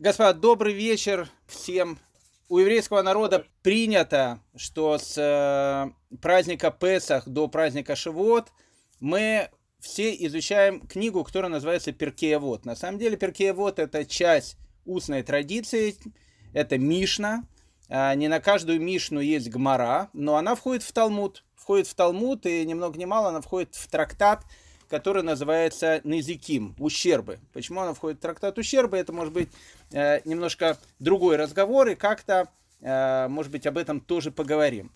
Господа, добрый вечер всем. У еврейского народа принято, что с э, праздника Песах до праздника Шивот мы все изучаем книгу, которая называется Перкеевод. На самом деле Перкеевод это часть устной традиции, это Мишна. А, не на каждую Мишну есть Гмара, но она входит в Талмуд. Входит в Талмуд, и ни много ни мало она входит в трактат, который называется Незиким, ущербы. Почему она входит в трактат ущербы, это может быть э, немножко другой разговор, и как-то, э, может быть, об этом тоже поговорим.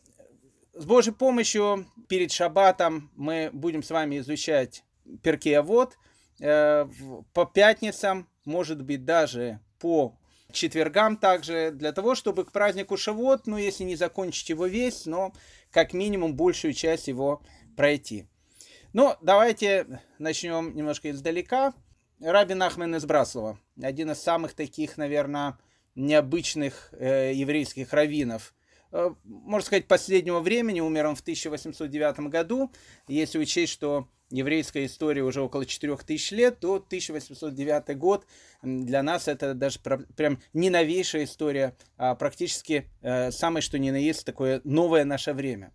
С Божьей помощью перед Шаббатом мы будем с вами изучать Перкеавод. Э, по пятницам, может быть, даже по четвергам также, для того, чтобы к празднику Шавот, ну, если не закончить его весь, но как минимум большую часть его пройти. Ну, давайте начнем немножко издалека. Рабин Ахмен из Браслова, один из самых таких, наверное, необычных э, еврейских раввинов. Э, можно сказать, последнего времени, умер он в 1809 году. Если учесть, что еврейская история уже около 4000 лет, то 1809 год для нас это даже прям не новейшая история, а практически э, самое что ни на есть такое новое наше время.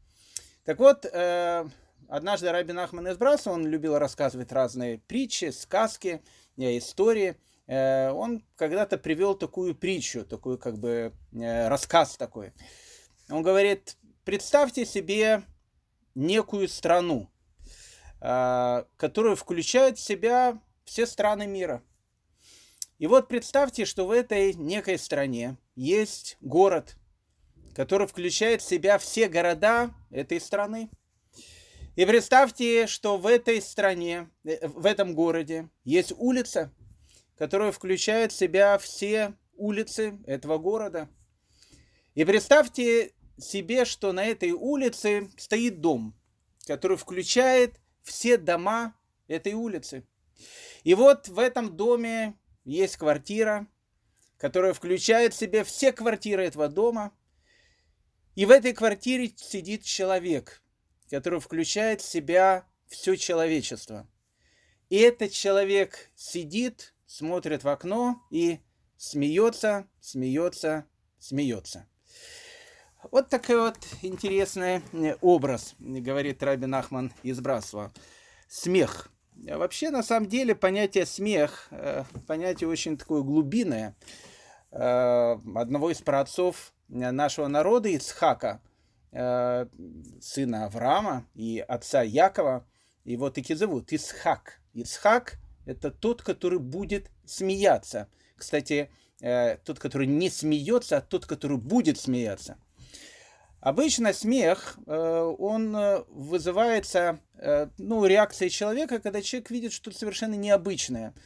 Так вот, э, Однажды Рабин Ахман из Браса, он любил рассказывать разные притчи, сказки, э, истории. Э, он когда-то привел такую притчу, такой как бы э, рассказ такой. Он говорит, представьте себе некую страну, которая включает в себя все страны мира. И вот представьте, что в этой некой стране есть город, который включает в себя все города этой страны. И представьте, что в этой стране, э, в этом городе есть улица, которая включает в себя все улицы этого города. И представьте себе, что на этой улице стоит дом, который включает все дома этой улицы. И вот в этом доме есть квартира, которая включает в себя все квартиры этого дома. И в этой квартире сидит человек – который включает в себя все человечество. И этот человек сидит, смотрит в окно и смеется, смеется, смеется. Вот такой вот интересный э, образ, говорит Рабин Ахман из Брасова. Смех. Вообще, на самом деле, понятие смех, э, понятие очень такое глубинное. Э, одного из праотцов нашего народа, Ицхака, сына Авраама и отца Якова. Его таки зовут Исхак. Исхак – это тот, который будет смеяться. Кстати, э, тот, который не смеется, а тот, который будет смеяться. Обычно смех, э, он вызывается ну, реакцией человека, когда человек видит что-то совершенно необычное –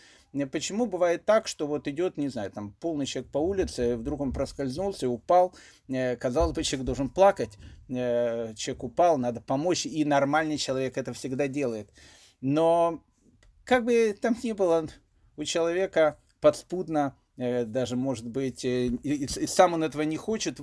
Почему бывает так, что вот идет, не знаю, там полный человек по улице, вдруг он проскользнулся, упал, э, казалось бы, человек должен плакать, э, человек упал, надо помочь, и нормальный человек это всегда делает. Но как бы там ни было, у человека подспудно э, даже, может быть, и сам он этого не хочет,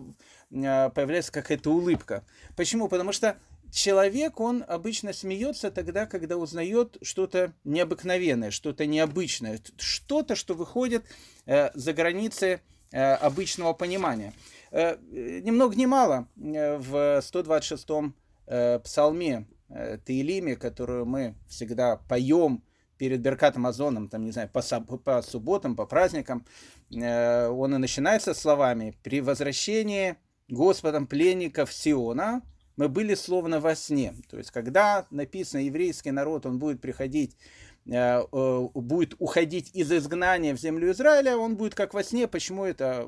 появляется какая-то улыбка. Почему? Потому что человек, он обычно смеется тогда, когда узнает что-то необыкновенное, что-то необычное, что-то, что выходит э, за границы э, обычного понимания. Э, ни много ни мало э, в 126-м э, псалме э, Таилиме, которую мы всегда поем перед Беркатом Азоном, там, не знаю, по, по субботам, по праздникам, э, он и начинается словами «При возвращении Господом пленников Сиона, мы были словно во сне. То есть, когда написано еврейский народ, он будет приходить, э, э, будет уходить из изгнания в землю Израиля, он будет как во сне. Почему это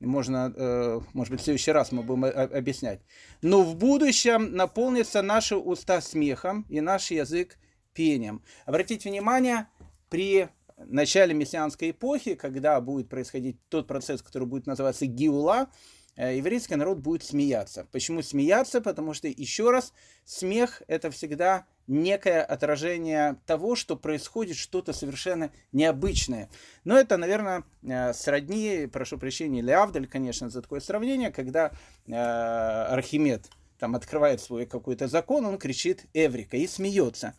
можно, э, может быть, в следующий раз мы будем объяснять. Но в будущем наполнится наши уста смехом и наш язык пением. Обратите внимание, при начале мессианской эпохи, когда будет происходить тот процесс, который будет называться Гиула, еврейский народ будет смеяться. Почему смеяться? Потому что, еще раз, смех – это всегда некое отражение того, что происходит что-то совершенно необычное. Но это, наверное, э, сродни, прошу прощения, Леавдаль, конечно, за такое сравнение, когда э, Архимед там открывает свой какой-то закон, он кричит «Эврика» и смеется.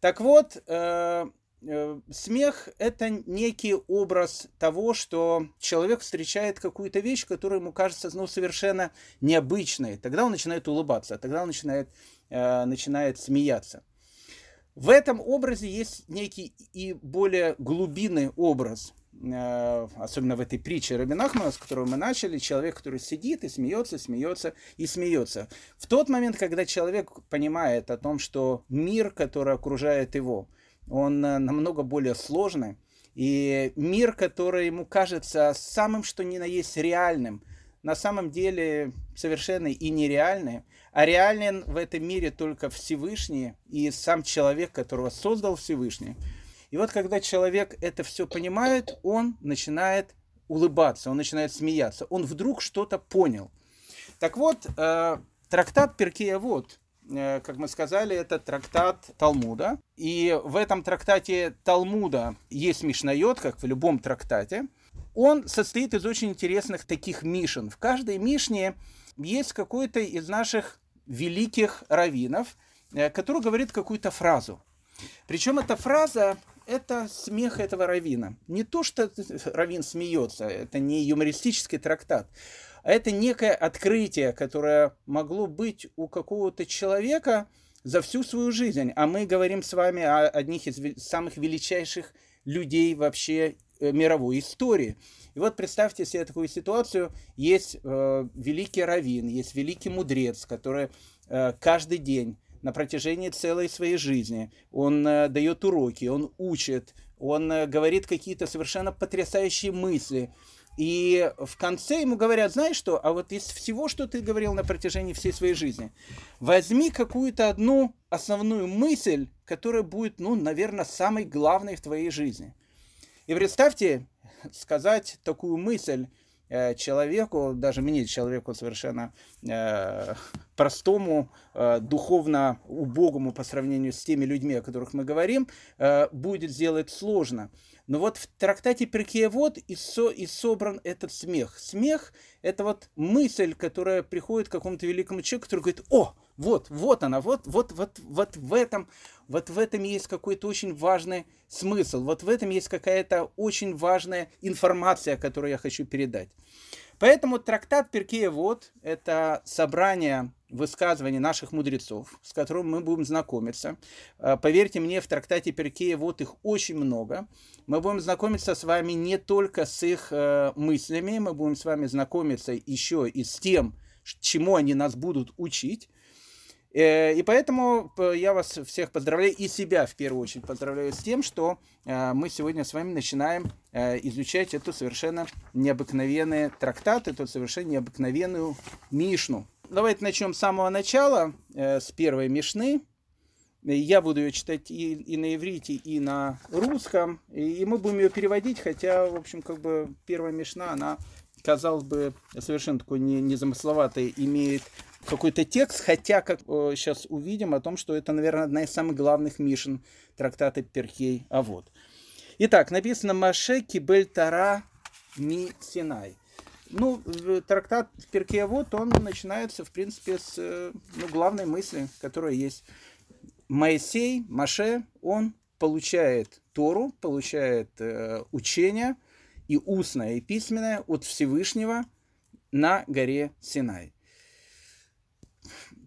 Так вот, э, смех – это некий образ того, что человек встречает какую-то вещь, которая ему кажется ну, совершенно необычной. Тогда он начинает улыбаться, тогда он начинает, э, начинает смеяться. В этом образе есть некий и более глубинный образ, э, особенно в этой притче Рабинахмана, с которой мы начали, человек, который сидит и смеется, смеется и смеется. В тот момент, когда человек понимает о том, что мир, который окружает его, он э, намного более сложный, и мир, который ему кажется самым, что ни на есть реальным, на самом деле совершенно и нереальный, а реален в этом мире только Всевышний и сам человек, которого создал Всевышний. И вот когда человек это все понимает, он начинает улыбаться, он начинает смеяться, он вдруг что-то понял. Так вот, э, трактат Перкея вот, как мы сказали, это трактат Талмуда. И в этом трактате Талмуда есть Мишнайот, как в любом трактате. Он состоит из очень интересных таких мишен. В каждой мишне есть какой-то из наших великих раввинов, э, который говорит какую-то фразу. Причем эта фраза – это смех этого равина. Не то, что равин смеется, это не юмористический трактат, а это некое открытие, которое могло быть у какого-то человека за всю свою жизнь. А мы говорим с вами о одних из самых величайших людей вообще э, мировой истории. И вот представьте себе такую ситуацию. Есть э, великий раввин, есть великий мудрец, который э, каждый день на протяжении целой своей жизни он э, дает уроки, он учит, он э, говорит какие-то совершенно потрясающие мысли. И в конце ему говорят, знаешь что, а вот из всего, что ты говорил на протяжении всей своей жизни, возьми какую-то одну основную мысль, которая будет, ну, наверное, самой главной в твоей жизни. И представьте, сказать такую мысль человеку, даже мне, человеку совершенно э, простому, э, духовно убогому по сравнению с теми людьми, о которых мы говорим, э, будет сделать сложно. Но вот в трактате Перкеевод и, со, и собран этот смех. Смех – это вот мысль, которая приходит к какому-то великому человеку, который говорит, о, вот, вот она, вот, вот, вот, вот в этом, вот в этом есть какой-то очень важный смысл, вот в этом есть какая-то очень важная информация, которую я хочу передать. Поэтому трактат Перкея вот это собрание высказываний наших мудрецов, с которым мы будем знакомиться. А, поверьте мне, в трактате Перкея вот их очень много. Мы будем знакомиться с вами не только с их э, мыслями, мы будем с вами знакомиться еще и с тем, чему они нас будут учить. Э, и поэтому я вас всех поздравляю, и себя в первую очередь поздравляю с тем, что э, мы сегодня с вами начинаем э, изучать эту совершенно необыкновенный трактат, эту совершенно необыкновенную Мишну. Давайте начнем с самого начала, с первой Мишны. Я буду ее читать и, и на иврите, и на русском, и, и мы будем ее переводить, хотя, в общем, как бы первая Мишна, она, казалось бы, совершенно такой не, незамысловатой, имеет какой-то текст, хотя, как э, сейчас увидим, о том, что это, наверное, одна из самых главных мишен трактата Перкей А вот. Итак, написано «Маше кибель тара ми Синай». Ну, трактат Перкей вот он начинается, в принципе, с э, ну, главной мысли, которая есть. Моисей, Маше, он получает Тору, получает э, учение и устное, и письменное от Всевышнего на горе Синай.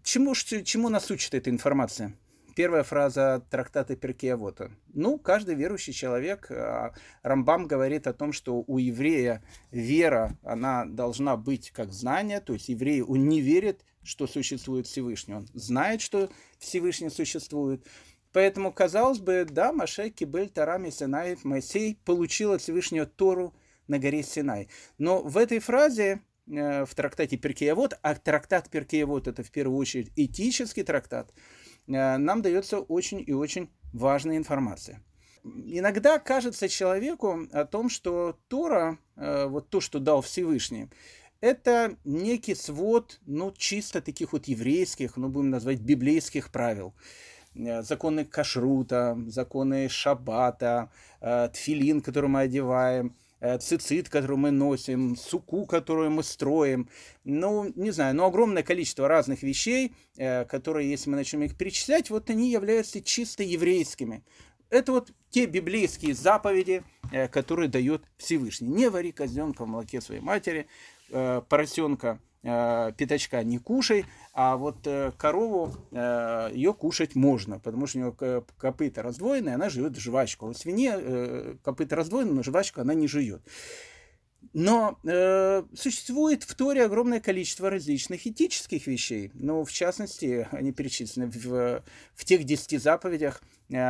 Чему, чему нас учит эта информация? Первая фраза трактата Перкеавота. Ну, каждый верующий человек, а, Рамбам говорит о том, что у еврея вера, она должна быть как знание, то есть еврей, он не верит, что существует Всевышний, он знает, что Всевышний существует. Поэтому, казалось бы, да, Маше Кибель Тарами Синай, Моисей получил от Всевышнего Тору на горе Синай. Но в этой фразе в трактате Перкеевод, а трактат Перкеевод это в первую очередь этический трактат, э, нам дается очень и очень важная информация. Иногда кажется человеку о том, что Тора, э, вот то, что дал Всевышний, это некий свод, ну, чисто таких вот еврейских, ну, будем назвать, библейских правил. Законы кашрута, законы шаббата, тфилин, который мы одеваем, Э, цицит, который мы носим, суку, которую мы строим. Ну, не знаю, но огромное количество разных вещей, э, которые, если мы начнем их перечислять, вот они являются чисто еврейскими. Это вот те библейские заповеди, которые дает Всевышний. Не вари козленка в молоке своей матери, поросенка пятачка не кушай, а вот корову ее кушать можно, потому что у нее копыта раздвоенная, она живет жвачку. А у свиньи копыта раздвоенная, но жвачку она не жует. Но э, существует в Торе огромное количество различных этических вещей. Ну, в частности, они перечислены в, в тех десяти заповедях,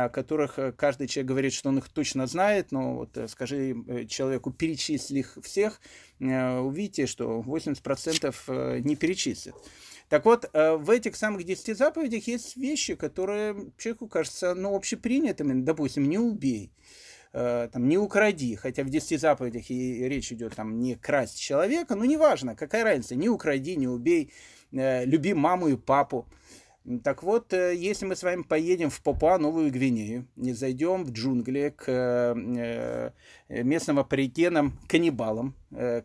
которых каждый человек говорит, что он их точно знает, но вот э, скажи э, человеку, перечисли их всех, э, увидите, что 80% не перечислят. Так вот, в этих самых десяти заповедях есть вещи, которые человеку кажутся ну, общепринятыми. Допустим, не убей. Э, там, не укради, хотя в 10 заповедях и речь идет там не красть человека, ну неважно, какая разница, не укради, не убей, э, люби маму и папу. Так вот, э, если мы с вами поедем в Папуа Новую Гвинею, не зайдем в джунгли к местным аборигенам каннибалам,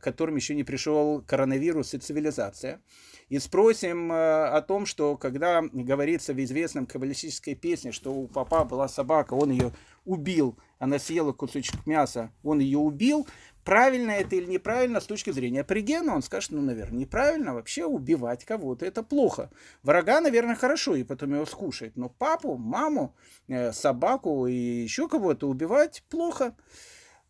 которым еще не пришел коронавирус и цивилизация, и спросим о том, что когда говорится в известном каббалистической песне, что у папа была собака, он ее убил, она съела кусочек мяса, он ее убил, правильно это или неправильно с точки зрения пригена, он скажет, ну, наверное, неправильно, вообще убивать кого-то это плохо. Врага, наверное, хорошо, и потом его скушать, но папу, маму, э, собаку и еще кого-то убивать плохо.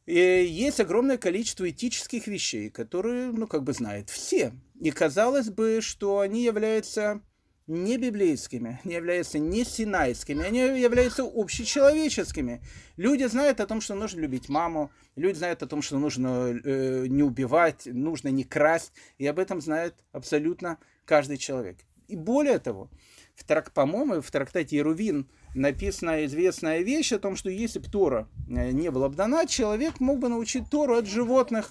И есть огромное количество этических вещей, которые, ну, как бы знают все. И казалось бы, что они являются не библейскими, не являются не синайскими, они являются общечеловеческими. Люди знают о том, что нужно любить маму, люди знают о том, что нужно э, не убивать, нужно не красть, и об этом знает абсолютно каждый человек. И более того, в трак, по-моему, в трактате Ерувин написана известная вещь о том, что если бы Тора э, не была бы дана, человек мог бы научить Тору от животных.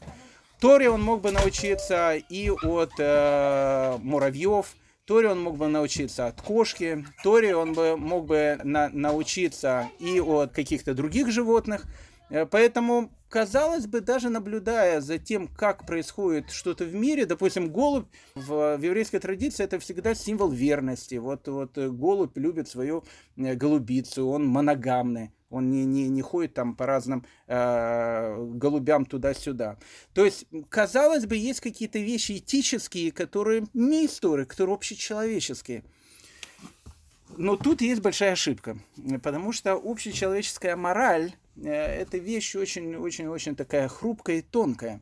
Торе он мог бы научиться и от э, муравьев, Торе он мог бы научиться от кошки, Торе он бы мог бы на, научиться и от каких-то других животных. Э, поэтому, казалось бы, даже наблюдая за тем, как происходит что-то в мире, допустим, голубь в, в еврейской традиции это всегда символ верности. Вот, вот э, голубь любит свою э, голубицу, он моногамный. Он не, не, не ходит там по разным э, голубям туда-сюда. То есть, казалось бы, есть какие-то вещи этические, которые не истории, которые общечеловеческие. Но тут есть большая ошибка, потому что общечеловеческая мораль э, это вещь очень-очень-очень такая хрупкая и тонкая.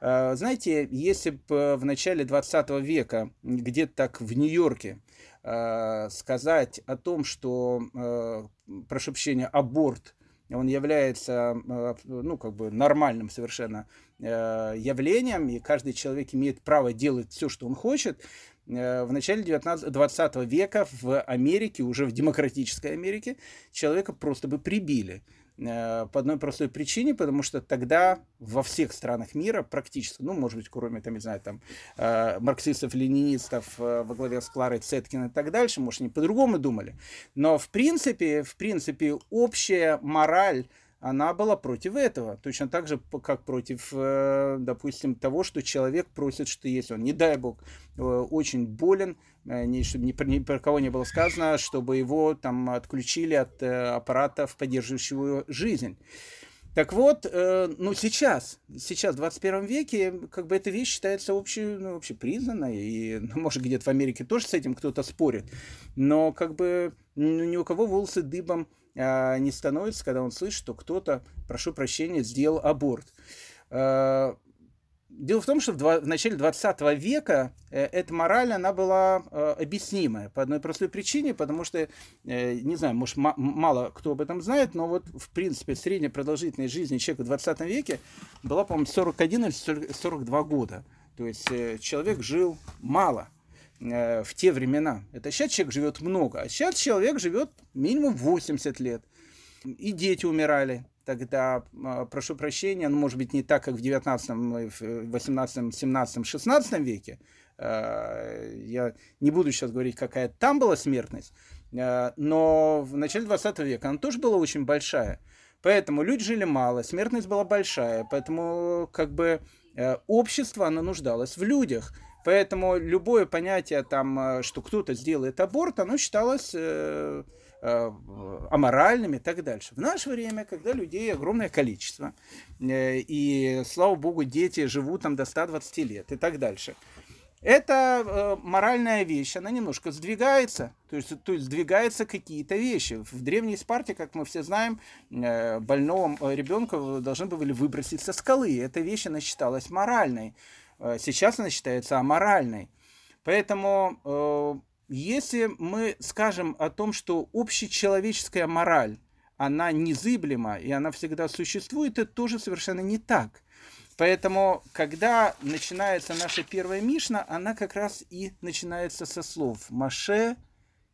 Э, знаете, если бы в начале 20 века, где-то так в Нью-Йорке, э, сказать о том, что, э, прошу прощения, аборт, он является, э, ну, как бы нормальным совершенно э, явлением, и каждый человек имеет право делать все, что он хочет, э, в начале 19, 20 века в Америке, уже в демократической Америке, человека просто бы прибили. Э, по одной простой причине, потому что тогда во всех странах мира практически, ну, может быть, кроме, там, не знаю, там, э, марксистов, ленинистов э, во главе с Кларой Цеткин и так дальше, может, они по-другому думали, но, в принципе, в принципе, общая мораль она была против этого. Точно так же, как против, э, допустим, того, что человек просит, что если он, не дай бог, э, очень болен, э, ни, чтобы ни, про кого не было сказано, чтобы его там отключили от аппаратов, поддерживающего жизнь. Так вот, ну сейчас, сейчас, в 21 веке, как бы эта вещь считается обще, ну, общепризнанной, и, ну, может, где-то в Америке тоже с этим кто-то спорит, но как бы ну, ни у кого волосы дыбом не становится, когда он слышит, что кто-то, прошу прощения, сделал аборт. А, дело в том, что в, начале 20 века э, эта мораль, она была э, объяснимая по одной простой причине, потому что, э, не знаю, может, мало кто об этом знает, но вот, в принципе, средняя продолжительность жизни человека в 20 веке была, по-моему, 41 или 42 года. То есть человек жил мало – Э, в те времена. Это сейчас человек живет много, а сейчас человек живет минимум 80 лет. И дети умирали тогда, а, прошу прощения, ну, может быть, не так, как в 19, 18, 17, 16 веке. Э, я не буду сейчас говорить, какая там была смертность, э, но в начале 20 века она тоже была очень большая. Поэтому люди жили мало, смертность была большая, поэтому как бы общество, оно нуждалось в людях – Поэтому любое понятие, там, э, что кто-то сделает аборт, оно считалось э, э, аморальными и так дальше. В наше время, когда людей огромное количество, э, и, слава богу, дети живут там до 120 лет и так дальше, это э, моральная вещь, она немножко сдвигается, то есть, то есть сдвигаются какие-то вещи. В древней Спарте, как мы все знаем, э, больного э, ребенка должны были выбросить со скалы. Эта вещь, она считалась моральной. Э, сейчас она считается аморальной. Поэтому, э, если мы скажем о том, что общечеловеческая мораль, она незыблема и она всегда существует, это тоже совершенно не так. Поэтому, когда начинается наша первая Мишна, она как раз и начинается со слов «Маше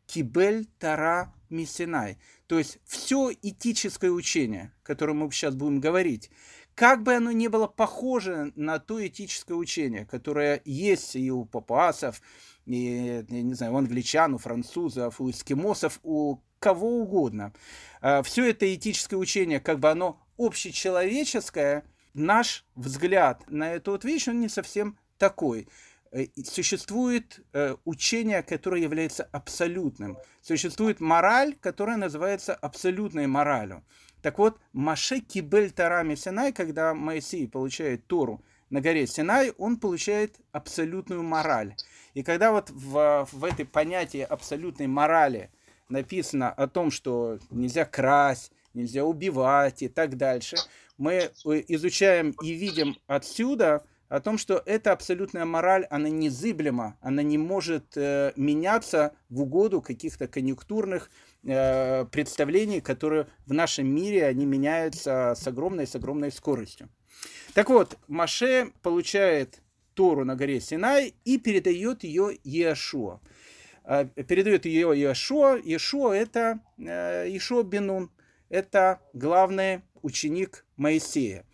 кибель тара мисинай». То есть все этическое учение, которое мы сейчас будем говорить, как бы оно ни было похоже на то этическое учение, которое есть и у папуасов, и, не знаю, у англичан, у французов, у эскимосов, у кого угодно. А, все это этическое учение, как бы оно общечеловеческое – наш взгляд на эту вот вещь, он не совсем такой. Э, существует э, учение, которое является абсолютным. Существует мораль, которая называется абсолютной моралью. Так вот, Маше Кибель Тарами Синай, когда Моисей получает Тору на горе Синай, он получает абсолютную мораль. И когда вот в, в этой понятии абсолютной морали написано о том, что нельзя красть, нельзя убивать и так дальше, мы э, изучаем и видим отсюда о том, что эта абсолютная мораль, она незыблема, она не может э, меняться в угоду каких-то конъюнктурных э, представлений, которые в нашем мире, они меняются с огромной, с огромной скоростью. Так вот, Маше получает Тору на горе Синай и передает ее Иешуа. Э, передает ее Иешуа. Иешуа это э, Иешуа Бенун. Это главный ученик Моисея.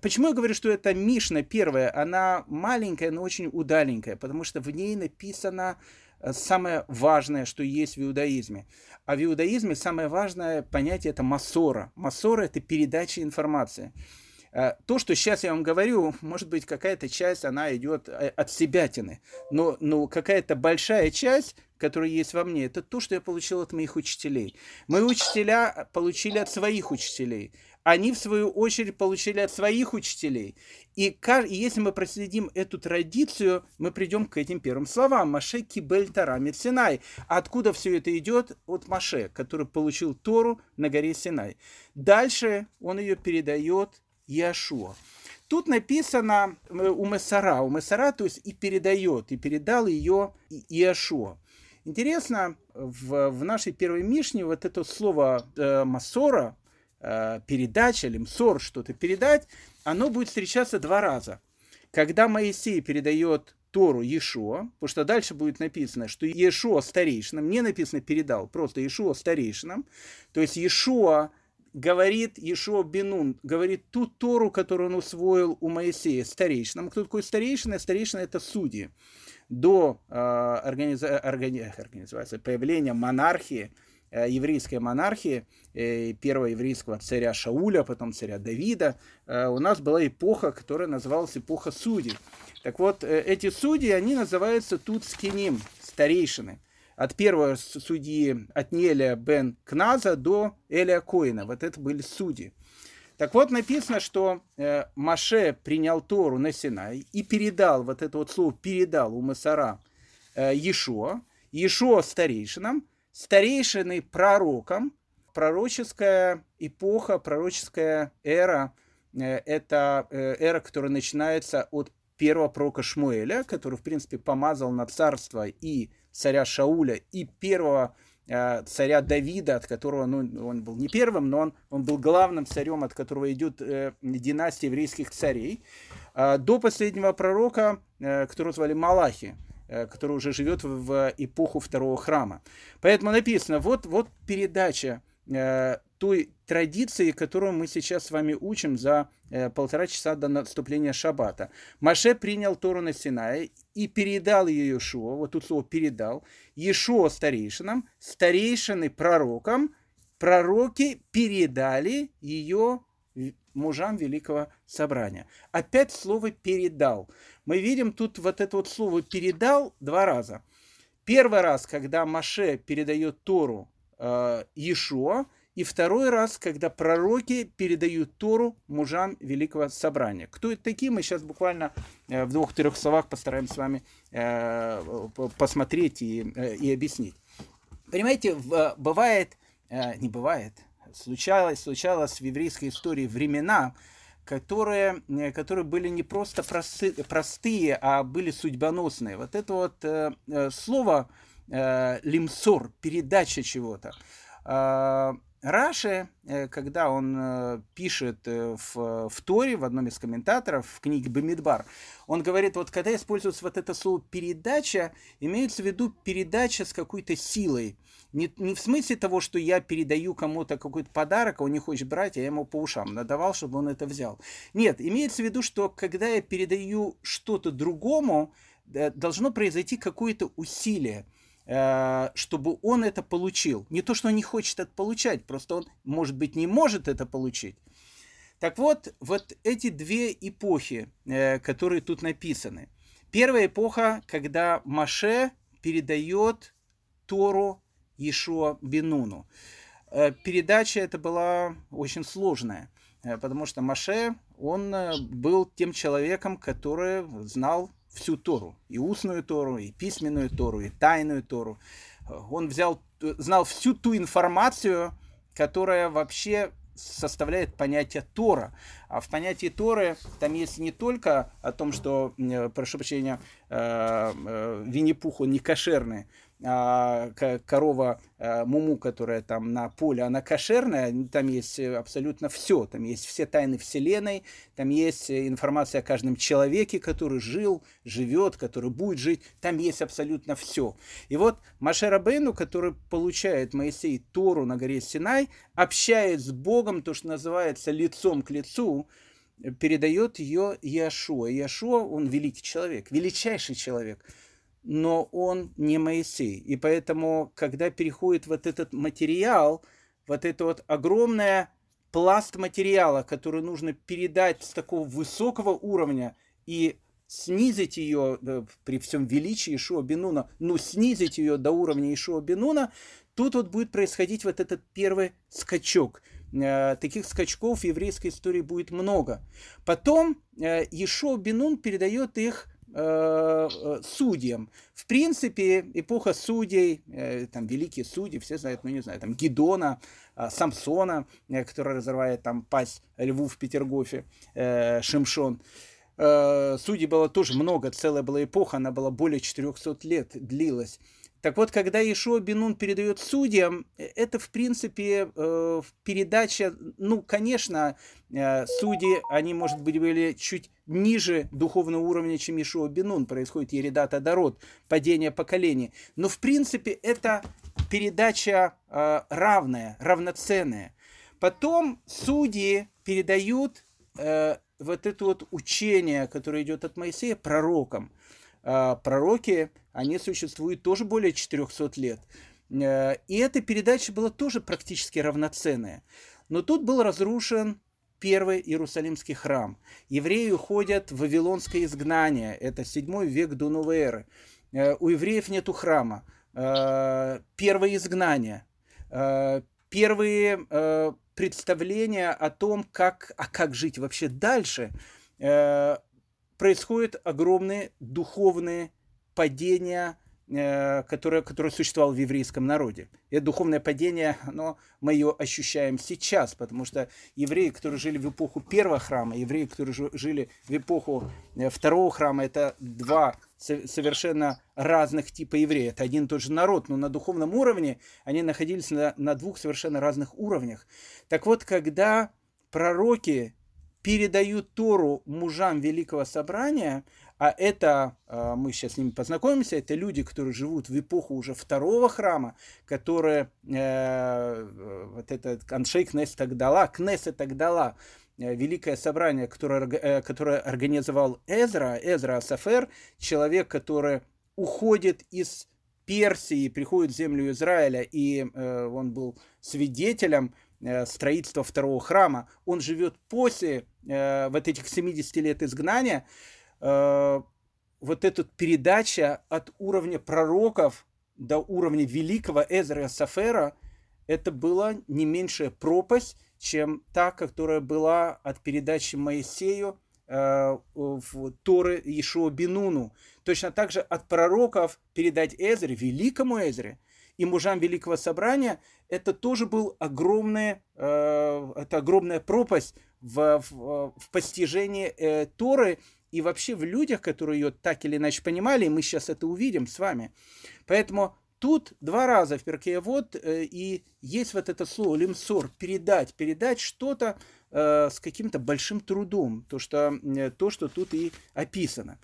Почему я говорю, что это Мишна первая? Она маленькая, но очень удаленькая, потому что в ней написано э, самое важное, что есть в иудаизме. А в иудаизме самое важное понятие – это массора. Массора – это передача информации. Э, то, что сейчас я вам говорю, может быть, какая-то часть, она идет э, от себятины, но, но какая-то большая часть, которая есть во мне, это то, что я получил от моих учителей. Мои учителя получили от своих учителей они, в свою очередь, получили от своих учителей. И, если мы проследим эту традицию, мы придем к этим первым словам. Маше кибель Тара Синай. Откуда все это идет? От Маше, который получил Тору на горе Синай. Дальше он ее передает Яшуа. Тут написано э, у Месара, у Месара, то есть и передает, и передал ее Иешуа. Интересно, в, в нашей первой Мишне вот это слово э, Масора, э, передача, лимсор, что-то передать, оно будет встречаться два раза. Когда Моисей передает Тору Иешуа, потому что дальше будет написано, что Иешуа старейшинам, не написано передал, просто Иешуа старейшинам, то есть Иешуа говорит Иешуа Бенун, говорит ту Тору, которую он усвоил у Моисея старейшинам. Кто такой старейшина? Старейшина – это судьи. До э, организа- органи- организации, появления монархии – еврейской монархии, э, первого еврейского царя Шауля, потом царя Давида, э, у нас была эпоха, которая называлась эпоха судей. Так вот, эти судьи, они называются тут скиним, старейшины. От первого судьи, от Неля бен Кназа до Эля Коина. Вот это были судьи. Так вот, написано, что э, Маше принял Тору на Синай и передал, вот это вот слово передал у Масара э, Ешуа, Ешуа старейшинам, старейшиной пророком. Пророческая эпоха, пророческая эра э, – это э, эра, которая начинается от первого пророка Шмуэля, который, в принципе, помазал на царство и царя Шауля, и первого э, царя Давида, от которого, ну, он был не первым, но он, он был главным царем, от которого идет э, династия еврейских царей, э, до последнего пророка, э, которого звали Малахи. Э, который уже живет в эпоху второго храма. Поэтому написано, вот, вот передача э, той традиции, которую мы сейчас с вами учим за э, полтора часа до наступления Шаббата. Маше принял Тору на Синае и передал ее Иешуа, вот тут слово передал, Иешуа старейшинам, старейшины пророкам, пророки передали ее мужам Великого Собрания. Опять слово «передал». Мы видим тут вот это вот слово «передал» два раза. Первый раз, когда Маше передает Тору э, Иешуа, и второй раз, когда пророки передают Тору мужам Великого Собрания. Кто это такие, мы сейчас буквально э, в двух-трех словах постараемся с вами э, посмотреть и, э, и объяснить. Понимаете, бывает, не бывает, случалось, случалось в еврейской истории времена, которые, которые были не просто просты, простые, а были судьбоносные. Вот это вот слово лимсор, передача чего-то. Раши, э, когда он э, пишет э, в, в Торе, в одном из комментаторов, в книге Бамидбар, он говорит, вот когда используется вот это слово «передача», имеется в виду передача с какой-то силой. Не, не в смысле того, что я передаю кому-то какой-то подарок, а он не хочет брать, а я ему по ушам надавал, чтобы он это взял. Нет, имеется в виду, что когда я передаю что-то другому, должно произойти какое-то усилие – Э, чтобы он это получил. Не то, что он не хочет это получать, просто он, может быть, не может это получить. Так вот, вот эти две эпохи, э, которые тут написаны. Первая эпоха, когда Маше передает Тору Ишуа Бенуну. Э, передача это была очень сложная, потому что Маше, он был тем человеком, который знал всю Тору, и устную Тору, и письменную Тору, и тайную Тору. Он взял, знал всю ту информацию, которая вообще составляет понятие Тора. А в понятии Торы там есть не только о том, что, прошу прощения, э, э, он не кошерный, а, корова а, Муму, которая там на поле, она кошерная, там есть абсолютно все, там есть все тайны Вселенной, там есть информация о каждом человеке, который жил, живет, который будет жить, там есть абсолютно все. И вот Машера Бейну, который получает Моисей Тору на горе Синай, общаясь с Богом, то, что называется лицом к лицу, передает ее Яшуа. Яшуа, он великий человек, величайший человек – но он не Моисей. И поэтому, когда переходит вот этот материал, вот это вот огромное пласт материала, который нужно передать с такого высокого уровня и снизить ее при всем величии Ишуа Бенуна, ну снизить ее до уровня Ишуа Бенуна, тут вот будет происходить вот этот первый скачок. Э, таких скачков в еврейской истории будет много. Потом э, Ишуа Бенун передает их судьям. В принципе, эпоха судей, э, там великие судьи, все знают, ну не знаю, там Гидона, Самсона, который разрывает там пасть льву в Петергофе, Шимшон. Судей было тоже много, целая была эпоха, она была более 400 лет длилась. Так вот, когда Ишуа Бенун передает судьям, э, это, в принципе, э, передача, ну, конечно, э, судьи, они, может быть, были чуть ниже духовного уровня, чем Ишуа Бенун, происходит Еридата Дород, падение поколений. Но, в принципе, это передача э, равная, равноценная. Потом судьи передают э, вот это вот учение, которое идет от Моисея, пророкам. Э, пророки они существуют тоже более 400 лет. Э, и эта передача была тоже практически равноценная. Но тут был разрушен первый Иерусалимский храм. Евреи уходят в Вавилонское изгнание. Это 7 век до новой эры. Э, у евреев нету храма. Э, первое изгнание. Первые представления о том, как, а как жить вообще дальше, происходят огромные духовные падения, э, которое, которое существовало в еврейском народе. Это духовное падение, оно, мы ее ощущаем сейчас, потому что евреи, которые жили в эпоху первого храма, евреи, которые жили в эпоху э, второго храма, это два совершенно разных типа евреев. Это один и тот же народ, но на духовном уровне они находились на, на двух совершенно разных уровнях. Так вот, когда пророки передают Тору мужам Великого Собрания, а это, а, мы сейчас с ними познакомимся, это люди, которые живут в эпоху уже второго храма, которые, э, вот это Аншей Кнесет Тагдала, Кнесет Тагдала, э, великое собрание, которое, э, которое организовал Эзра, Эзра Асафер, человек, который уходит из Персии, приходит в землю Израиля, и э, он был свидетелем э, строительства второго храма. Он живет после э, вот этих 70 лет изгнания, э, вот эта передача от уровня пророков до уровня великого Эзра Сафера, это была не меньшая пропасть, чем та, которая была от передачи Моисею э, в Торы Ишуа Бинуну. Точно так же от пророков передать Эзре, великому Эзре, и мужам Великого Собрания, это тоже был огромная, э, это огромная пропасть в, в, в постижении э, Торы и вообще в людях, которые ее так или иначе понимали, и мы сейчас это увидим с вами. Поэтому Тут два раза в перке вот э, и есть вот это слово лимсор, передать, передать что-то э, с каким-то большим трудом, то что, э, то, что тут и описано.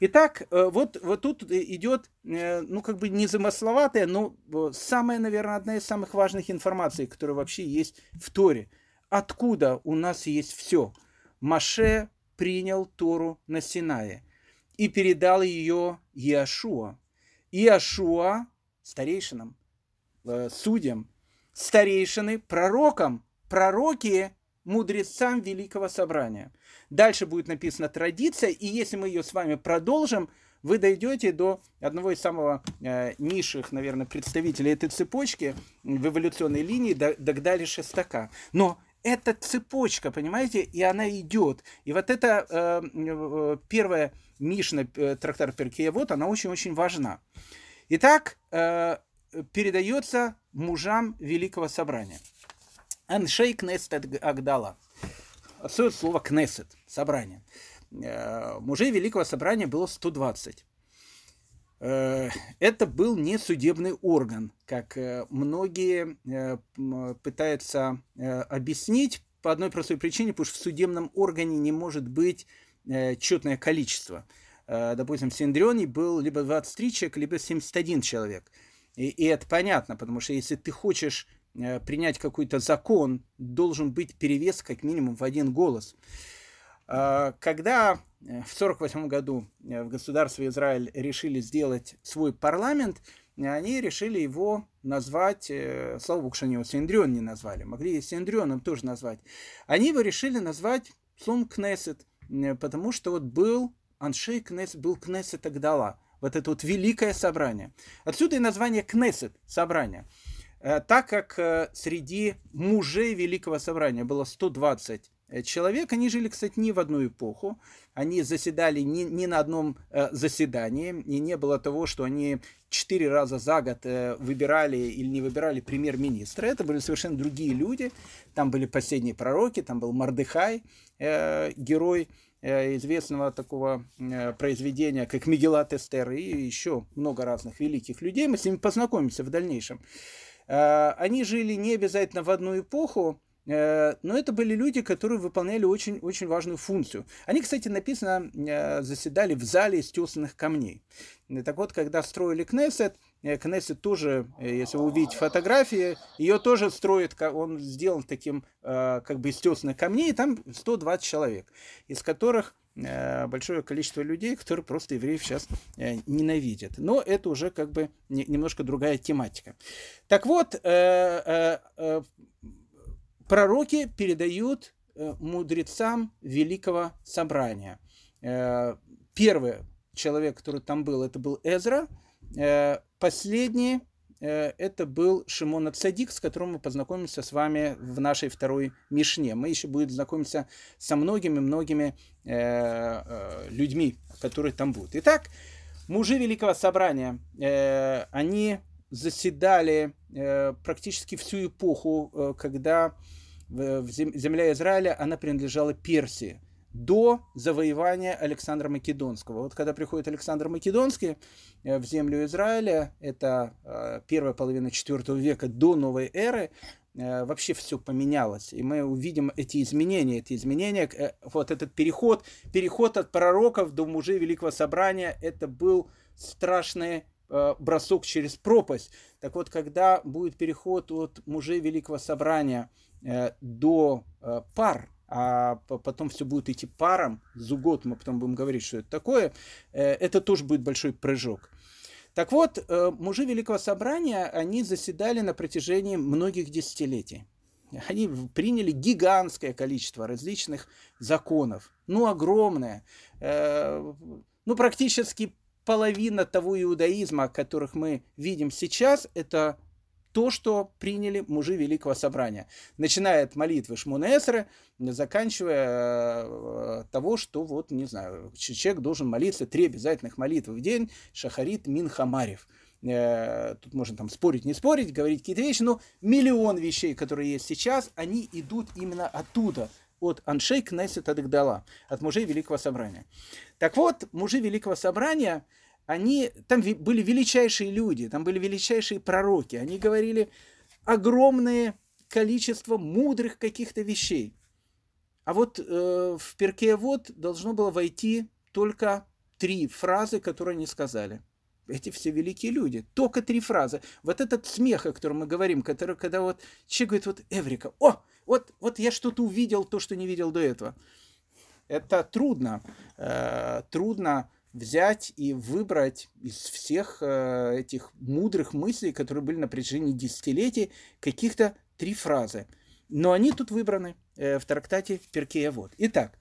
Итак, э, вот, вот тут идет, ну, как бы незамысловатая, но самая, наверное, одна из самых важных информаций, которая вообще есть в Торе. Откуда у нас есть все? Маше принял Тору на Синае и передал ее Иошуа. Иошуа старейшинам, судьям, старейшины пророкам, пророки мудрецам Великого Собрания. Дальше будет написана традиция, и если мы ее с вами продолжим, вы дойдете до одного из самого э, низших, наверное, представителей этой цепочки в эволюционной линии, до, до Шестака. Но эта цепочка, понимаете, и она идет. И вот эта э, э первая Мишна, э, трактар Перкея, вот она очень-очень важна. Итак, э, передается мужам Великого Собрания. Аншей Кнесет Агдала. Отсюда слово Кнесет, собрание. Э, мужей Великого Собрания было 120. Э, это был не судебный орган, как многие пытаются объяснить по одной простой причине, потому что в судебном органе не может быть четное количество – Э, допустим, в Синдрионе был либо 23 человека, либо 71 человек. И, и это понятно, потому что если ты хочешь э, принять какой-то закон, должен быть перевес как минимум в один голос. Э, когда в 1948 году в государстве Израиль решили сделать свой парламент, они решили его назвать, слава богу, что они его Синдрион не назвали, могли Синдрионом тоже назвать. Они его решили назвать словом Кнессет, потому что вот был Аншей Кнесс был Кнессет Агдала. Вот это вот великое собрание. Отсюда и название Кнессет, собрание. Э, так как э, среди мужей Великого Собрания было 120 э, человек, они жили, кстати, не в одну эпоху, они заседали не, не на одном заседании, и не было того, что они четыре раза за год выбирали или не выбирали премьер-министра, это были совершенно другие люди, там были последние пророки, там был Мардыхай, герой Э, известного такого э, произведения, как Мегелат Эстер, и еще много разных великих людей. Мы с ними познакомимся в дальнейшем. Э, они жили не обязательно в одну эпоху, но это были люди, которые выполняли очень, очень важную функцию. Они, кстати, написано, заседали в зале из тесанных камней. Так вот, когда строили Кнессет, Э, Кнессет тоже, э, если вы увидите фотографии, ее тоже строит, он сделан таким, э, как бы из тесных камней, и там 120 человек, из которых большое количество людей, которые просто евреев сейчас ненавидят. Но это уже как бы немножко другая тематика. Так вот, пророки передают мудрецам великого собрания. Первый человек, который там был, это был Эзра – Э, последний э, это был Шимон Цадик, с которым мы познакомимся с вами в нашей второй Мишне. Мы еще будем знакомиться со многими-многими э, людьми, которые там будут. Итак, мужи Великого Собрания, они заседали практически всю эпоху, когда земля Израиля, она принадлежала Персии до завоевания Александра Македонского. Вот когда приходит Александр Македонский э, в землю Израиля, это э, первая половина IV века до новой эры, э, вообще все поменялось. И мы увидим эти изменения, эти изменения, вот этот переход, переход от пророков до мужей Великого Собрания, это был страшный бросок через пропасть. Так вот, когда будет переход от мужей Великого Собрания до пар, а потом все будет идти паром, зугот, мы потом будем говорить, что это такое, э, это тоже будет большой прыжок. Так вот, э, мужи Великого Собрания, они заседали на протяжении многих десятилетий. Они приняли гигантское количество различных законов, ну, огромное, э, ну, практически половина того иудаизма, которых мы видим сейчас, это то, что приняли мужи Великого Собрания. Начиная от молитвы Шмунесры, заканчивая э, того, что вот, не знаю, человек должен молиться три обязательных молитвы в день, Шахарит Минхамарев. Э, тут можно там спорить, не спорить, говорить какие-то вещи, но миллион вещей, которые есть сейчас, они идут именно оттуда, от Аншей Кнессет Адагдала, от мужей Великого Собрания. Так вот, мужи Великого Собрания – они, там были величайшие люди, там были величайшие пророки, они говорили огромное количество мудрых каких-то вещей. А вот э, в перке вот должно было войти только три фразы, которые они сказали. Эти все великие люди. Только три фразы. Вот этот смех, о котором мы говорим, который, когда вот человек говорит, вот Эврика, о, вот, вот я что-то увидел, то, что не видел до этого. Это трудно. Э, трудно взять и выбрать из всех э, этих мудрых мыслей, которые были на протяжении десятилетий, каких-то три фразы. Но они тут выбраны э, в трактате Перкея Вот. Итак,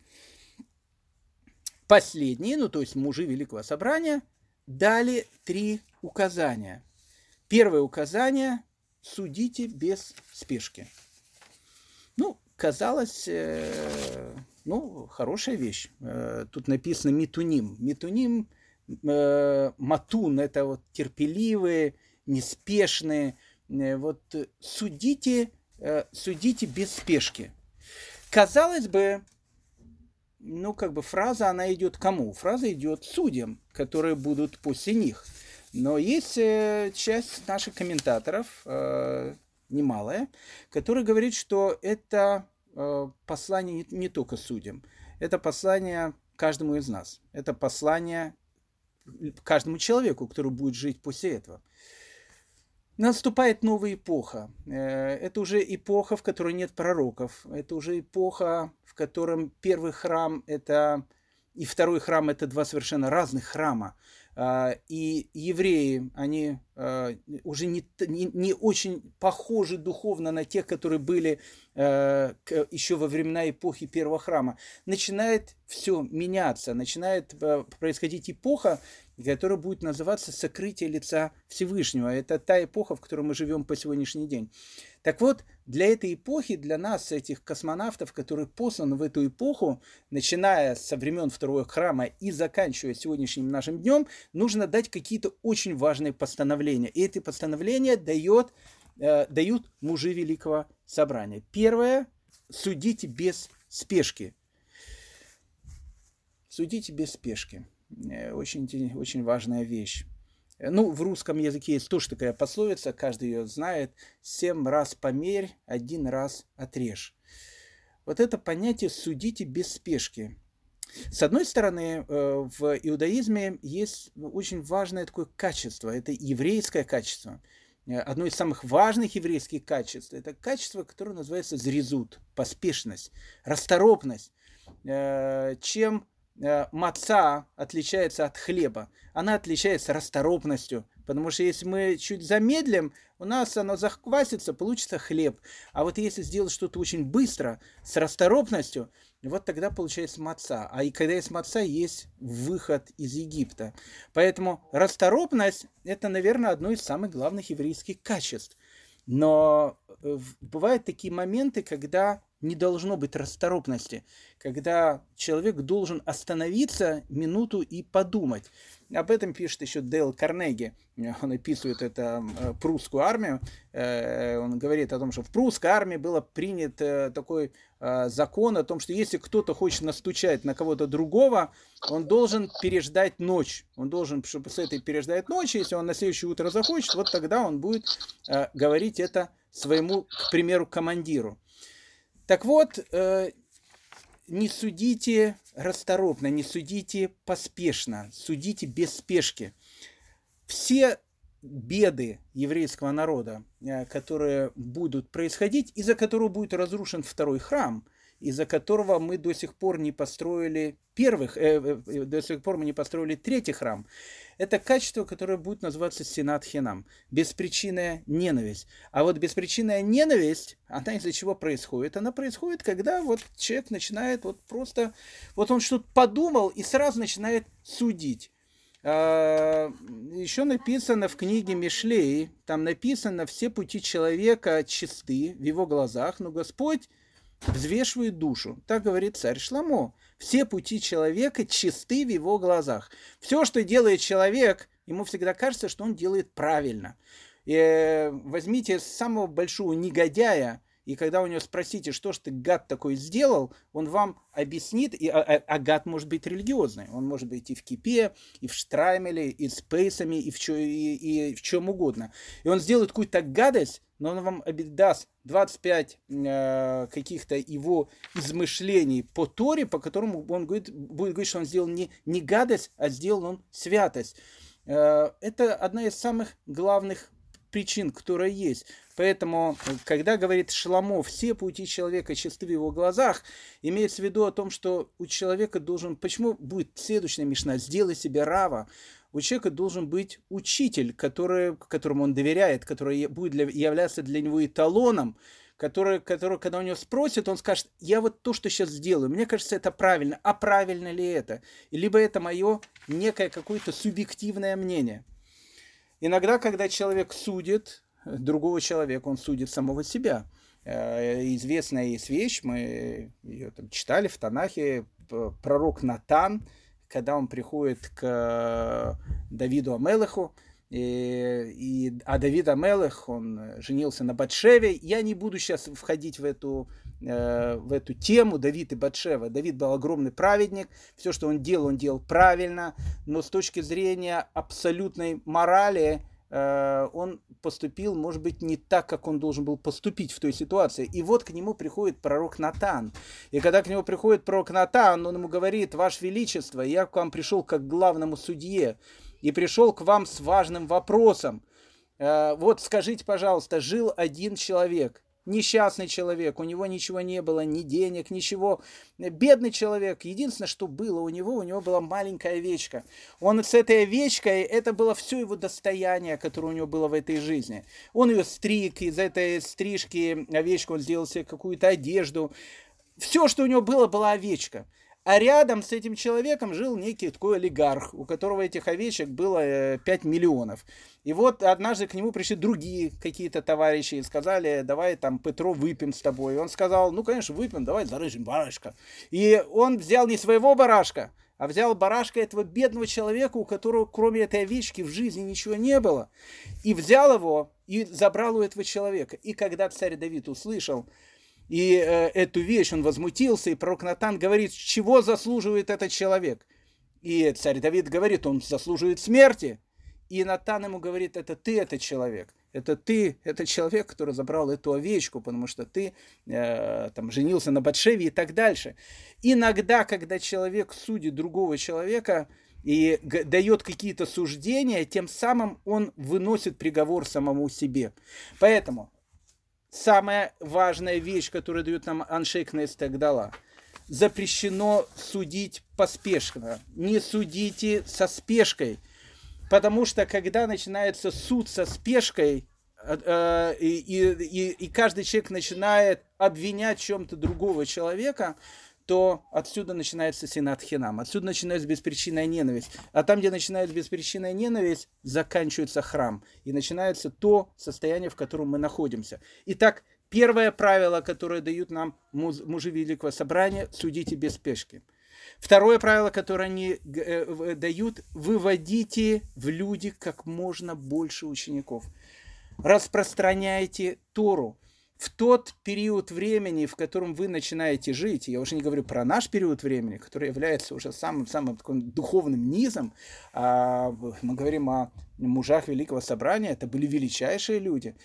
последние, ну то есть мужи Великого Собрания, дали три указания. Первое указание – судите без спешки. Ну, казалось, э, ну, хорошая вещь. Э, тут написано митуним. Митуним, э, матун – это вот терпеливые, неспешные. Э, вот судите, судите без спешки. Казалось бы, ну, как бы фраза, она идет кому? Фраза идет судьям, которые будут после них. Но есть часть наших комментаторов, немалая, которая говорит, что это послание не, только судьям. Это послание каждому из нас. Это послание каждому человеку, который будет жить после этого. Наступает новая эпоха. Э, это уже эпоха, в которой нет пророков. Это уже эпоха, в котором первый храм это и второй храм это два совершенно разных храма. А, и евреи, они а, уже не, не, не очень похожи духовно на тех, которые были а, еще во времена эпохи первого храма. Начинает все меняться, начинает происходить эпоха, которая будет называться «Сокрытие лица Всевышнего». Это та эпоха, в которой мы живем по сегодняшний день. Так вот, для этой эпохи, для нас, этих космонавтов, которые посланы в эту эпоху, начиная со времен второго храма и заканчивая сегодняшним нашим днем, нужно дать какие-то очень важные постановления. И эти постановления дает, э, дают мужи Великого Собрания. Первое – судите без спешки. Судите без спешки. Э, очень, очень важная вещь. Ну, в русском языке есть тоже такая пословица, каждый ее знает. Семь раз померь, один раз отрежь. Вот это понятие «судите без спешки». С одной стороны, э, в иудаизме есть очень важное такое качество, это еврейское качество. Э, одно из самых важных еврейских качеств – это качество, которое называется зрезут, поспешность, расторопность. Э, чем Э, маца отличается от хлеба. Она отличается расторопностью, потому что если мы чуть замедлим, у нас оно захватится, получится хлеб. А вот если сделать что-то очень быстро, с расторопностью, вот тогда получается маца. А и когда есть маца, есть выход из Египта. Поэтому расторопность – это, наверное, одно из самых главных еврейских качеств. Но э, бывают такие моменты, когда не должно быть расторопности, когда человек должен остановиться минуту и подумать. Об этом пишет еще Дейл Карнеги. Он описывает это э, прусскую армию. Э, он говорит о том, что в прусской армии было принят э, такой закон о том, что если кто-то хочет настучать на кого-то другого, он должен переждать ночь. Он должен, чтобы с этой переждать ночь, если он на следующее утро захочет, вот тогда он будет говорить это своему, к примеру, командиру. Так вот, э, не судите расторопно, не судите поспешно, судите без спешки. Все беды еврейского народа, э, которые будут происходить, из-за которого будет разрушен второй храм – из-за которого мы до сих пор не построили первых, э, э, до сих пор мы не построили третий храм. Это качество, которое будет называться сенат хинам, беспричинная ненависть. А вот беспричинная ненависть, она из-за чего происходит? Она происходит, когда вот человек начинает вот просто, вот он что-то подумал и сразу начинает судить. а, еще написано в книге Мишлей, там написано, все пути человека чисты в его глазах, но Господь взвешивает душу. Так говорит царь Шламо. Все пути человека чисты в его глазах. Все, что делает человек, ему всегда кажется, что он делает правильно. И э, возьмите самого большого негодяя, и когда у него спросите, что ж ты, гад, такой сделал, он вам объяснит, и, а, а, а гад может быть религиозный, он может быть и в кипе, и в штраймеле, и с пейсами, и в, чё, и, и в чем угодно. И он сделает какую-то гадость, но он вам даст 25 э, каких-то его измышлений по Торе, по которому он говорит, будет говорить, что он сделал не, не гадость, а сделал он святость. Э, это одна из самых главных причин, которая есть. Поэтому, когда говорит Шламов, все пути человека чисты в его глазах, имеется в виду о том, что у человека должен... Почему будет следующая мишна? Сделай себе рава. У человека должен быть учитель, который, которому он доверяет, который будет для, являться для него эталоном, который, который, когда у него спросят, он скажет, я вот то, что сейчас сделаю, мне кажется, это правильно, а правильно ли это? Либо это мое некое какое-то субъективное мнение. Иногда, когда человек судит другого человека, он судит самого себя. Э, известная есть вещь, мы ее там читали в Танахе, пророк Натан, когда он приходит к Давиду Амелеху, и, и, а Давид Амелех, он женился на Батшеве. Я не буду сейчас входить в эту, э, в эту тему, Давид и Батшева. Давид был огромный праведник, все, что он делал, он делал правильно, но с точки зрения абсолютной морали, э, он поступил, может быть, не так, как он должен был поступить в той ситуации. И вот к нему приходит пророк Натан. И когда к нему приходит пророк Натан, он ему говорит, Ваше Величество, я к вам пришел как к главному судье и пришел к вам с важным вопросом. Э, вот скажите, пожалуйста, жил один человек, несчастный человек, у него ничего не было, ни денег, ничего. Бедный человек, единственное, что было у него, у него была маленькая овечка. Он с этой овечкой, это было все его достояние, которое у него было в этой жизни. Он ее стриг, из этой стрижки овечку он сделал себе какую-то одежду. Все, что у него было, была овечка. А рядом с этим человеком жил некий такой олигарх, у которого этих овечек было 5 э, миллионов. И вот однажды к нему пришли другие какие-то товарищи и сказали, давай там, Петро, выпьем с тобой. И он сказал, ну, конечно, выпьем, давай зарыжим барашка. И он взял не своего барашка, а взял барашка этого бедного человека, у которого кроме этой овечки в жизни ничего не было. И взял его и забрал у этого человека. И когда царь Давид услышал, и э, эту вещь, он возмутился, и пророк Натан говорит, чего заслуживает этот человек. И царь Давид говорит, он заслуживает смерти. И Натан ему говорит, это ты этот человек. Это ты, это человек, который забрал эту овечку, потому что ты э, там женился на Батшеве и так дальше. Иногда, когда человек судит другого человека и дает какие-то суждения, тем самым он выносит приговор самому себе. Поэтому самая важная вещь, которую дает нам Аншейк Нестагдала. Запрещено судить поспешно. Не судите со спешкой. Потому что когда начинается суд со спешкой, э, э, и, и, и каждый человек начинает обвинять в чем-то другого человека, то отсюда начинается сенат отсюда начинается беспричинная ненависть. А там, где начинается беспричинная ненависть, заканчивается храм. И начинается то состояние, в котором мы находимся. Итак, первое правило, которое дают нам мужи Великого Собрания, судите без спешки. Второе правило, которое они э, дают, выводите в люди как можно больше учеников. Распространяйте Тору в тот период времени, в котором вы начинаете жить, я уже не говорю про наш период времени, который является уже самым-самым духовным низом, а мы говорим о мужах Великого Собрания, это были величайшие люди.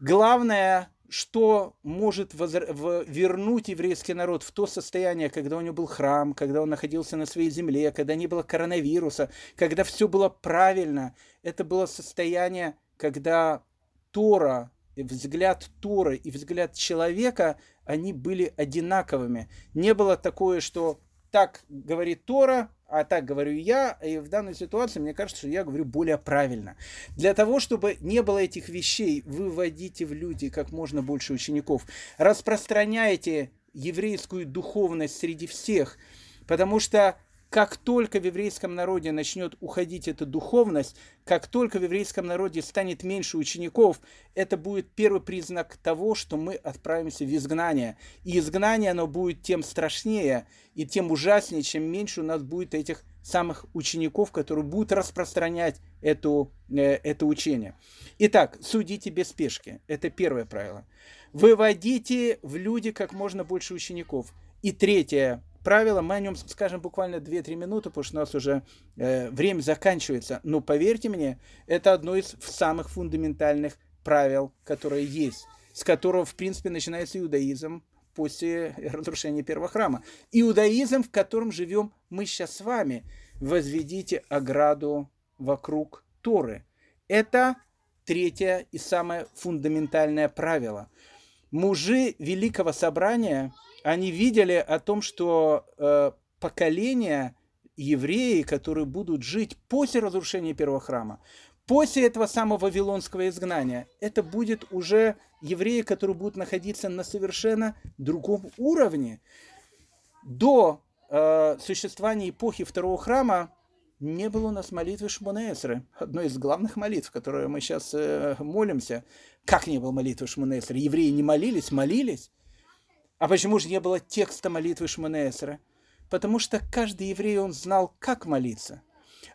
Главное, что может возр- вернуть еврейский народ в то состояние, когда у него был храм, когда он находился на своей земле, когда не было коронавируса, когда все было правильно, это было состояние, когда Тора взгляд Торы и взгляд человека, они были одинаковыми. Не было такое, что так говорит Тора, а так говорю я, и в данной ситуации мне кажется, что я говорю более правильно. Для того, чтобы не было этих вещей, выводите в люди как можно больше учеников. Распространяйте еврейскую духовность среди всех, потому что как только в еврейском народе начнет уходить эта духовность, как только в еврейском народе станет меньше учеников, это будет первый признак того, что мы отправимся в изгнание. И изгнание, оно будет тем страшнее и тем ужаснее, чем меньше у нас будет этих самых учеников, которые будут распространять эту, э, это учение. Итак, судите без спешки. Это первое правило. Выводите в люди как можно больше учеников. И третье правило, мы о нем скажем буквально 2-3 минуты, потому что у нас уже э, время заканчивается. Но поверьте мне, это одно из самых фундаментальных правил, которые есть, с которого, в принципе, начинается иудаизм после разрушения первого храма. Иудаизм, в котором живем мы сейчас с вами. Возведите ограду вокруг Торы. Это третье и самое фундаментальное правило. Мужи Великого Собрания – они видели о том, что э, поколения евреи, которые будут жить после разрушения первого храма, после этого самого вавилонского изгнания, это будет уже евреи, которые будут находиться на совершенно другом уровне. До э, существования эпохи второго храма не было у нас молитвы Шмонесры, одной из главных молитв, которые мы сейчас э, молимся. Как не было молитвы Шмонесры? Евреи не молились, молились. А почему же не было текста молитвы Шманесера? Потому что каждый еврей, он знал, как молиться.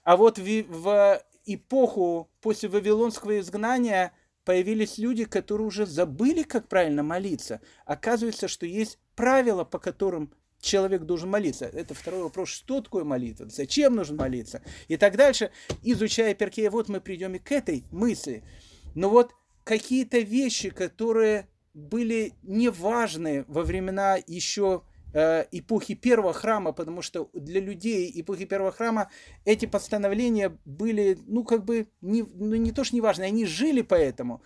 А вот в, в эпоху после Вавилонского изгнания появились люди, которые уже забыли, как правильно молиться. Оказывается, что есть правила, по которым человек должен молиться. Это второй вопрос, что такое молитва, зачем нужно молиться и так дальше. Изучая Перкея, вот мы придем и к этой мысли. Но вот какие-то вещи, которые были неважны во времена еще э, эпохи первого храма, потому что для людей эпохи первого храма эти постановления были, ну, как бы, не, ну, не то, что неважны, они жили поэтому.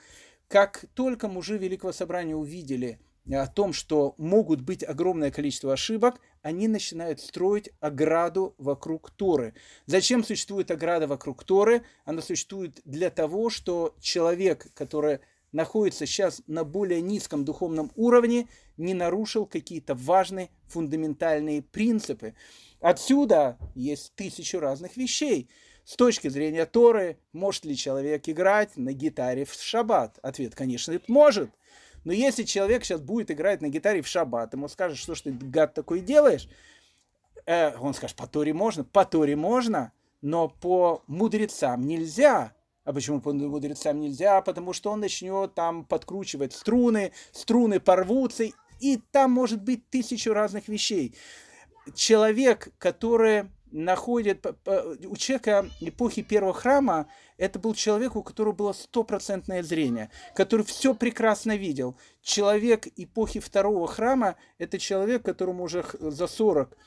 Как только мужи Великого Собрания увидели о том, что могут быть огромное количество ошибок, они начинают строить ограду вокруг Торы. Зачем существует ограда вокруг Торы? Она существует для того, что человек, который находится сейчас на более низком духовном уровне, не нарушил какие-то важные фундаментальные принципы. Отсюда есть тысячу разных вещей. С точки зрения Торы, может ли человек играть на гитаре в шаббат? Ответ, конечно, это может. Но если человек сейчас будет играть на гитаре в шаббат, ему скажет, что ж ты, гад, такой делаешь, э, он скажет, по Торе можно, по Торе можно, но по мудрецам нельзя. А почему по мудрецам нельзя? Потому что он начнет там подкручивать струны, струны порвутся, и там может быть тысячу разных вещей. Человек, который находит у человека эпохи первого храма, это был человек, у которого было стопроцентное зрение, который все прекрасно видел. Человек эпохи второго храма – это человек, которому уже за 40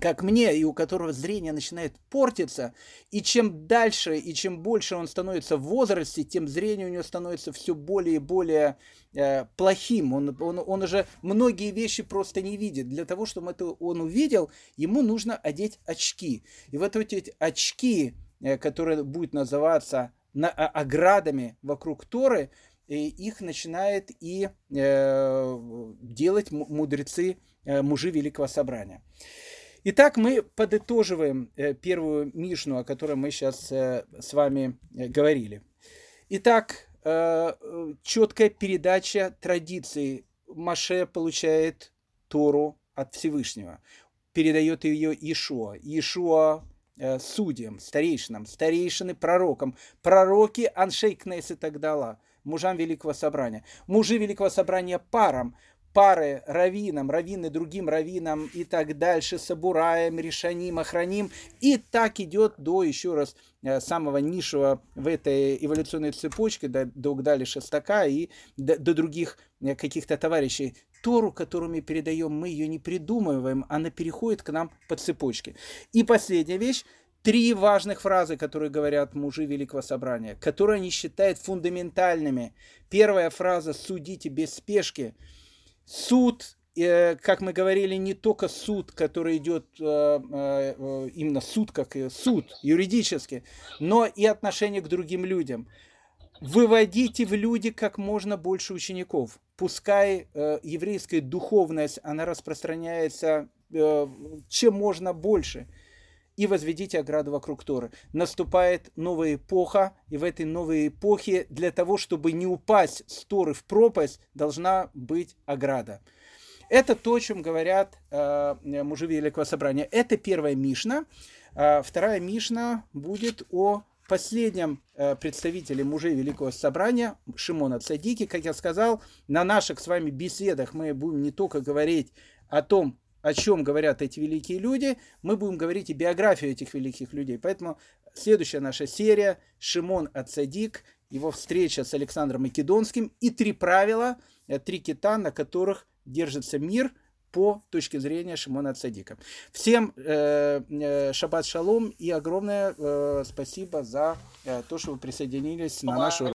как мне, и у которого зрение начинает портиться, и чем дальше и чем больше он становится в возрасте, тем зрение у него становится все более и более э, плохим. Он, он, он уже многие вещи просто не видит. Для того, чтобы это он увидел, ему нужно одеть очки. И вот эти очки, э, которые будут называться на, а, оградами вокруг Торы, и их начинает и э, делать мудрецы, э, мужи Великого Собрания. Итак, мы подытоживаем э, первую Мишну, о которой мы сейчас э, с вами э, говорили. Итак, четкая передача традиции. Маше получает Тору от Всевышнего, передает ее Иешуа. Иешуа судьям, старейшинам, старейшины пророкам, пророки Аншей Кнесс и так далее, мужам Великого Собрания. Мужи Великого Собрания парам, пары раввинам, раввины другим раввинам и так дальше, Сабураем, Решаним, Охраним. И так идет до, еще раз, э, самого низшего в этой эволюционной цепочке, до, до Гдали Шестака и до, до других э, каких-то товарищей. Тору, которую мы передаем, мы ее не придумываем, она переходит к нам по цепочке. И последняя вещь, три важных фразы, которые говорят мужи Великого Собрания, которые они считают фундаментальными. Первая фраза «судите без спешки», суд, э, как мы говорили, не только суд, который идет э, э, именно суд, как суд юридически, но и отношение к другим людям. Выводите в люди как можно больше учеников. Пускай еврейская духовность, она распространяется чем можно больше – и возведите ограду вокруг Торы. Наступает новая эпоха, и в этой новой эпохе для того, чтобы не упасть с Торы в пропасть, должна быть ограда. Это то, о чем говорят э, мужи Великого Собрания. Это первая Мишна. Э, вторая Мишна будет о последнем э, представителе мужей Великого Собрания, Шимона Цадики. Как я сказал, на наших с вами беседах мы будем не только говорить о том, о чем говорят эти великие люди, мы будем говорить и биографию этих великих людей. Поэтому следующая наша серия Шимон Ацадик, его встреча с Александром Македонским и три правила, э, три кита, на которых держится мир по точке зрения Шимона Цадика. Всем э, э, шаббат шалом и огромное э, спасибо за э, то, что вы присоединились на нашу